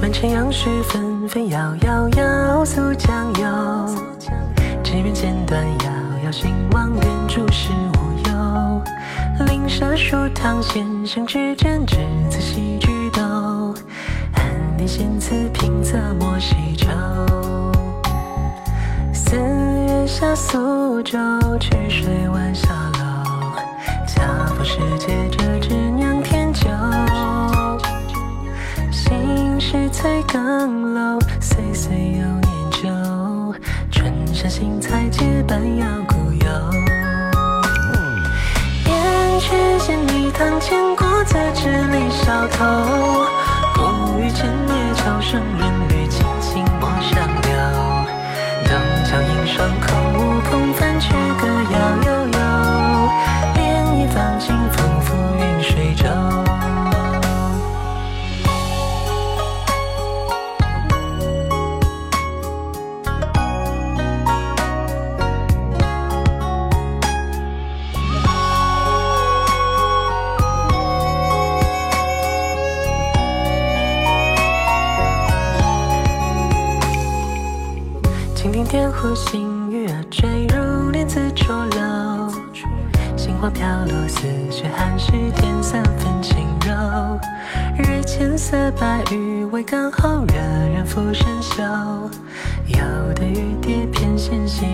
满城杨絮纷纷摇摇摇，溯江游。只缘剪断遥遥，兴望远处是无忧。灵舍书堂先生执针，只此戏剧斗。暗点仙词平仄莫细愁。四月下苏州，曲水晚霞楼。恰逢时节折枝酿甜酒。心事翠更楼，岁岁又念旧。春山新采结伴邀故友。却见你堂前点湖，星雨儿坠入莲子浊楼。杏花飘落，似雪寒湿，添三分轻柔。日浅色白雨未干后，惹人拂身袖。有的雨蝶翩跹戏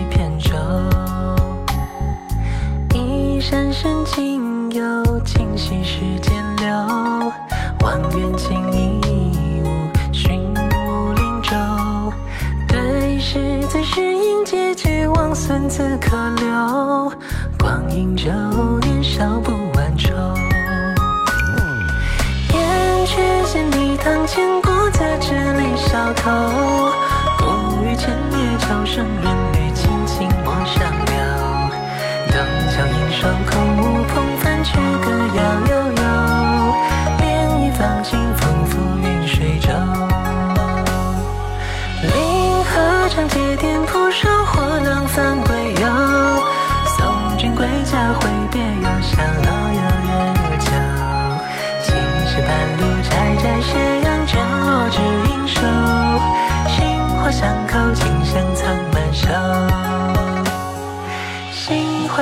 结局，望孙子可留。光阴旧，年少不完愁。燕雀衔泥塘前，过侧纸里梢头。不语千叶桥声，人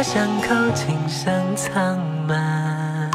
巷口琴声苍满